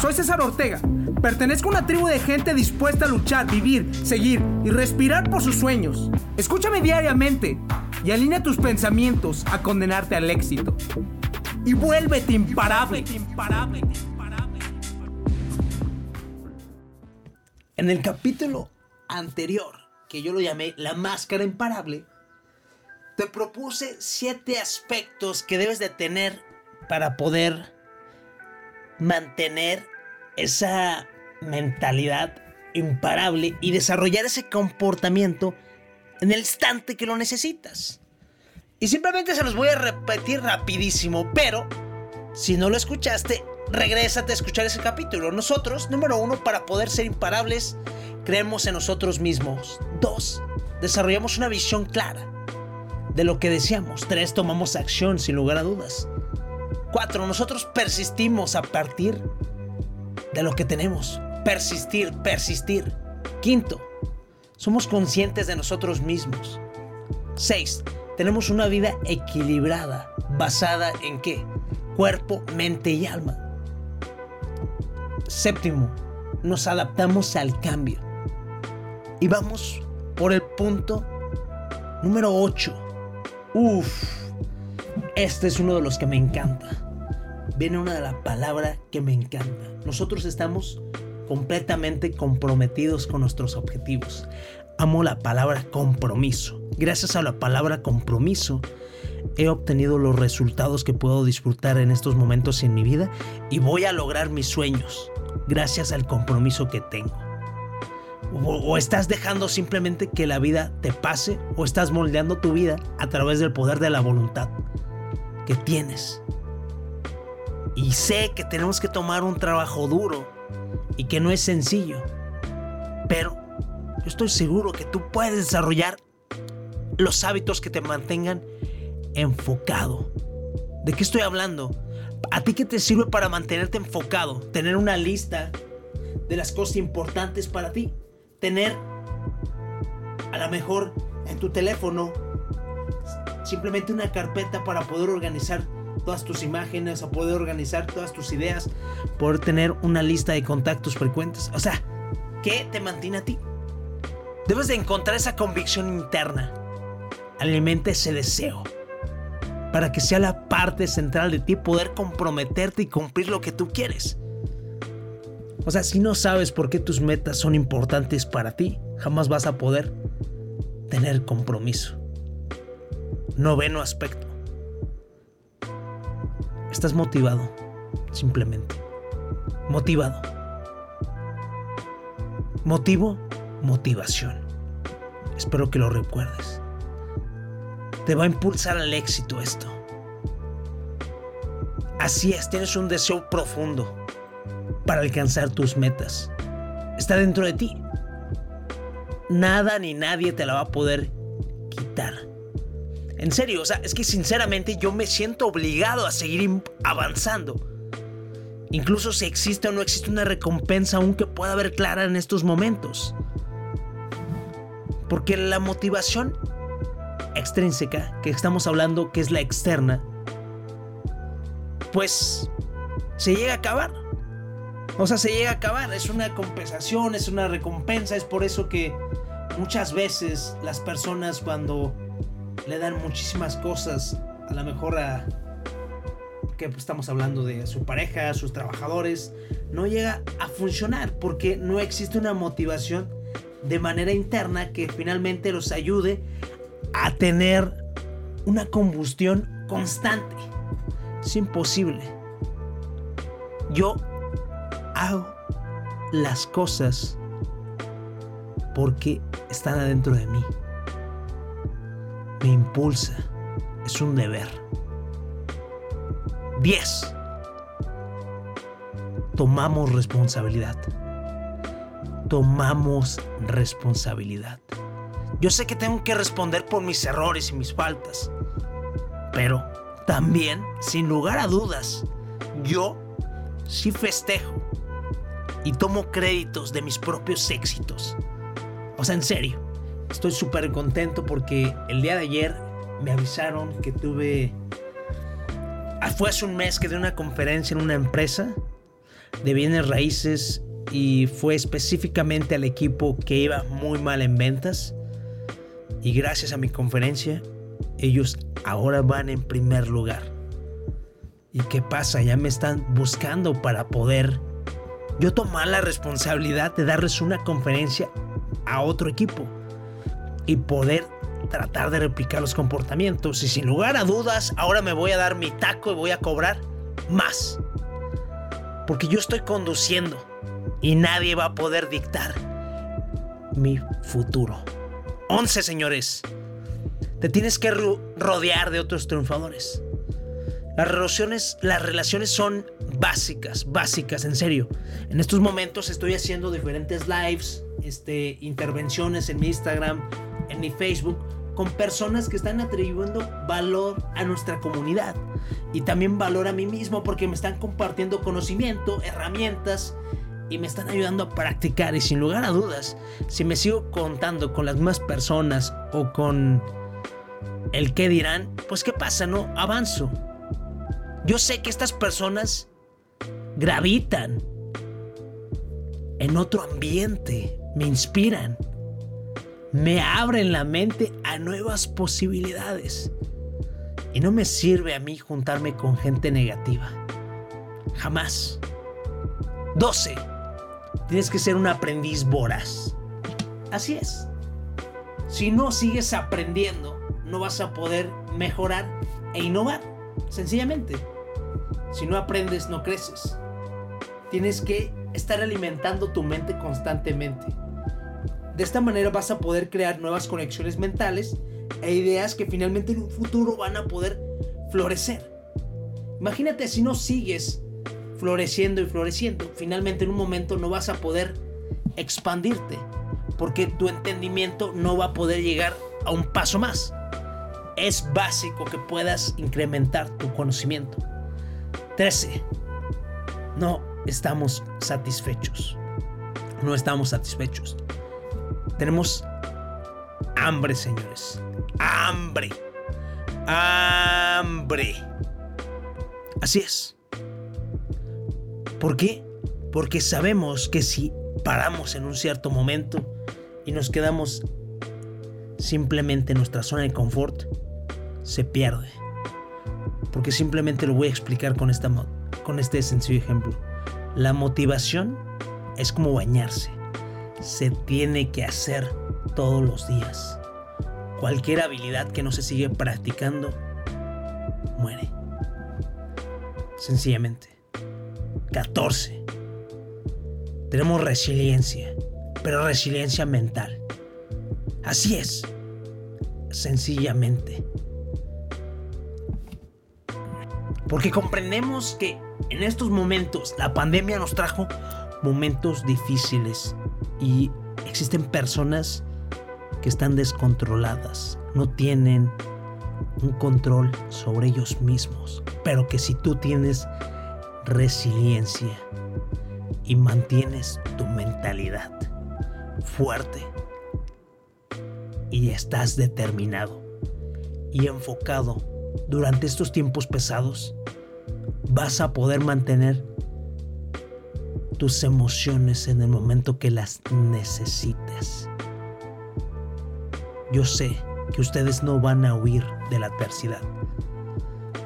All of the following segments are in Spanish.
Soy César Ortega. Pertenezco a una tribu de gente dispuesta a luchar, vivir, seguir y respirar por sus sueños. Escúchame diariamente y alinea tus pensamientos a condenarte al éxito. Y vuélvete imparable. En el capítulo anterior, que yo lo llamé La Máscara Imparable, te propuse siete aspectos que debes de tener para poder mantener esa mentalidad imparable y desarrollar ese comportamiento en el instante que lo necesitas. Y simplemente se los voy a repetir rapidísimo, pero si no lo escuchaste, regrésate a escuchar ese capítulo. Nosotros, número uno, para poder ser imparables, creemos en nosotros mismos. Dos, desarrollamos una visión clara de lo que deseamos. Tres, tomamos acción sin lugar a dudas. Cuatro, nosotros persistimos a partir de lo que tenemos. Persistir, persistir. Quinto, somos conscientes de nosotros mismos. Seis, tenemos una vida equilibrada, basada en qué? Cuerpo, mente y alma. Séptimo, nos adaptamos al cambio. Y vamos por el punto número 8. Uf, este es uno de los que me encanta. Viene una de las palabras que me encanta. Nosotros estamos completamente comprometidos con nuestros objetivos. Amo la palabra compromiso. Gracias a la palabra compromiso he obtenido los resultados que puedo disfrutar en estos momentos en mi vida y voy a lograr mis sueños gracias al compromiso que tengo. O, estás dejando simplemente que la vida te pase o estás moldeando tu vida a través del poder de la voluntad que tienes. Y sé que tenemos que tomar un trabajo duro y que no es sencillo. Pero yo estoy seguro que tú puedes desarrollar los hábitos que te mantengan enfocado. ¿De qué estoy hablando? ¿A ti qué te sirve para mantenerte enfocado? Tener una lista de las cosas importantes para ti. Tener a lo mejor en tu teléfono simplemente una carpeta para poder organizar todas tus imágenes, o poder organizar todas tus ideas, poder tener una lista de contactos frecuentes. O sea, ¿qué te mantiene a ti? Debes de encontrar esa convicción interna. Alimenta ese deseo. Para que sea la parte central de ti poder comprometerte y cumplir lo que tú quieres. O sea, si no sabes por qué tus metas son importantes para ti, jamás vas a poder tener compromiso. Noveno aspecto. Estás motivado, simplemente. Motivado. Motivo, motivación. Espero que lo recuerdes. Te va a impulsar al éxito esto. Así es, tienes un deseo profundo para alcanzar tus metas. Está dentro de ti. Nada ni nadie te la va a poder quitar. En serio, o sea, es que sinceramente yo me siento obligado a seguir avanzando. Incluso si existe o no existe una recompensa aún que pueda haber clara en estos momentos. Porque la motivación extrínseca, que estamos hablando que es la externa, pues se llega a acabar. O sea, se llega a acabar. Es una compensación, es una recompensa. Es por eso que muchas veces las personas cuando le dan muchísimas cosas, a lo mejor a que estamos hablando de su pareja, sus trabajadores, no llega a funcionar porque no existe una motivación de manera interna que finalmente los ayude a tener una combustión constante. Es imposible. Yo hago las cosas porque están adentro de mí impulsa. Es un deber. 10. Tomamos responsabilidad. Tomamos responsabilidad. Yo sé que tengo que responder por mis errores y mis faltas. Pero también, sin lugar a dudas, yo sí festejo y tomo créditos de mis propios éxitos. O sea, en serio. Estoy súper contento porque el día de ayer me avisaron que tuve... Ah, fue hace un mes que di una conferencia en una empresa. de bienes raíces y fue específicamente al equipo que iba muy mal en ventas. Y gracias a mi conferencia, ellos ahora van en primer lugar. ¿Y qué pasa? Ya me están buscando para poder yo tomar la responsabilidad de darles una conferencia a otro equipo y poder tratar de replicar los comportamientos. Y sin lugar a dudas, ahora me voy a dar mi taco y voy a cobrar más. Porque yo estoy conduciendo y nadie va a poder dictar mi futuro. 11 señores. Te tienes que rodear de otros triunfadores. Las relaciones, las relaciones son básicas, básicas, en serio. En estos momentos estoy haciendo diferentes lives, este, intervenciones en mi Instagram, en mi Facebook, con personas que están atribuyendo valor a nuestra comunidad y también valor a mí mismo porque me están compartiendo conocimiento, herramientas y me están ayudando a practicar y sin lugar a dudas, si me sigo contando con las más personas o con el que dirán, pues qué pasa, no, avanzo. Yo sé que estas personas gravitan en otro ambiente, me inspiran, me abren la mente a nuevas posibilidades. Y no me sirve a mí juntarme con gente negativa. Jamás. 12. Tienes que ser un aprendiz voraz. Así es. Si no sigues aprendiendo, no vas a poder mejorar e innovar. Sencillamente. Si no aprendes, no creces. Tienes que estar alimentando tu mente constantemente. De esta manera vas a poder crear nuevas conexiones mentales e ideas que finalmente en un futuro van a poder florecer. Imagínate si no sigues floreciendo y floreciendo, finalmente en un momento no vas a poder expandirte, porque tu entendimiento no va a poder llegar a un paso más. Es básico que puedas incrementar tu conocimiento. 13. No estamos satisfechos. No estamos satisfechos. Tenemos hambre, señores. Hambre. Hambre. Así es. ¿Por qué? Porque sabemos que si paramos en un cierto momento y nos quedamos simplemente en nuestra zona de confort, se pierde. Porque simplemente lo voy a explicar con, esta, con este sencillo ejemplo. La motivación es como bañarse. Se tiene que hacer todos los días. Cualquier habilidad que no se sigue practicando muere. Sencillamente. 14. Tenemos resiliencia, pero resiliencia mental. Así es. Sencillamente. Porque comprendemos que en estos momentos la pandemia nos trajo momentos difíciles y existen personas que están descontroladas, no tienen un control sobre ellos mismos, pero que si tú tienes resiliencia y mantienes tu mentalidad fuerte y estás determinado y enfocado durante estos tiempos pesados, vas a poder mantener tus emociones en el momento que las necesites. Yo sé que ustedes no van a huir de la adversidad,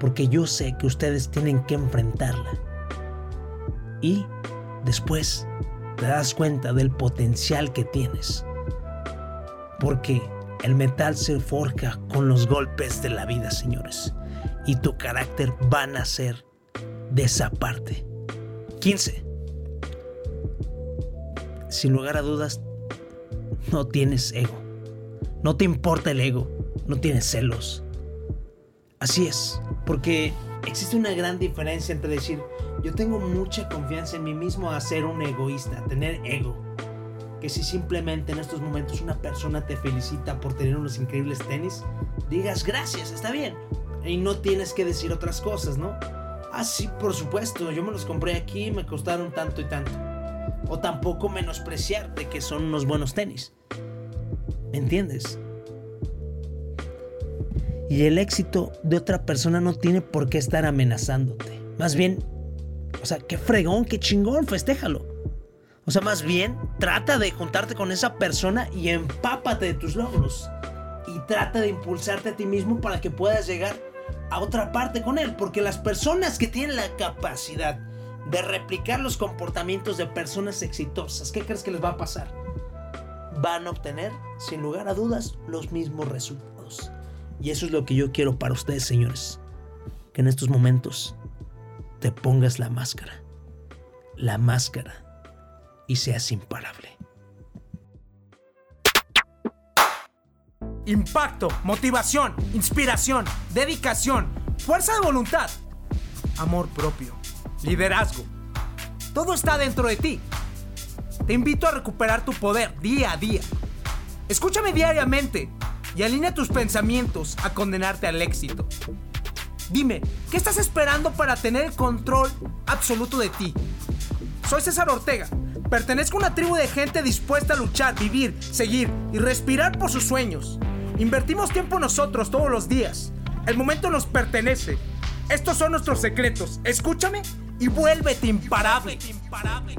porque yo sé que ustedes tienen que enfrentarla. Y después te das cuenta del potencial que tienes, porque el metal se forja con los golpes de la vida, señores. Y tu carácter va a nacer de esa parte. 15. Sin lugar a dudas, no tienes ego. No te importa el ego. No tienes celos. Así es, porque existe una gran diferencia entre decir, yo tengo mucha confianza en mí mismo a ser un egoísta, tener ego que si simplemente en estos momentos una persona te felicita por tener unos increíbles tenis, digas gracias, está bien. Y no tienes que decir otras cosas, ¿no? Ah, sí, por supuesto, yo me los compré aquí y me costaron tanto y tanto. O tampoco menospreciar de que son unos buenos tenis. ¿Me entiendes? Y el éxito de otra persona no tiene por qué estar amenazándote. Más bien, O sea, qué fregón, qué chingón, festéjalo. O sea, más bien, trata de juntarte con esa persona y empápate de tus logros. Y trata de impulsarte a ti mismo para que puedas llegar a otra parte con él. Porque las personas que tienen la capacidad de replicar los comportamientos de personas exitosas, ¿qué crees que les va a pasar? Van a obtener, sin lugar a dudas, los mismos resultados. Y eso es lo que yo quiero para ustedes, señores. Que en estos momentos te pongas la máscara. La máscara. Y seas imparable. Impacto, motivación, inspiración, dedicación, fuerza de voluntad, amor propio, liderazgo. Todo está dentro de ti. Te invito a recuperar tu poder día a día. Escúchame diariamente y alinea tus pensamientos a condenarte al éxito. Dime, ¿qué estás esperando para tener el control absoluto de ti? Soy César Ortega. Pertenezco a una tribu de gente dispuesta a luchar, vivir, seguir y respirar por sus sueños. Invertimos tiempo nosotros todos los días. El momento nos pertenece. Estos son nuestros secretos. Escúchame y vuélvete imparable. imparable.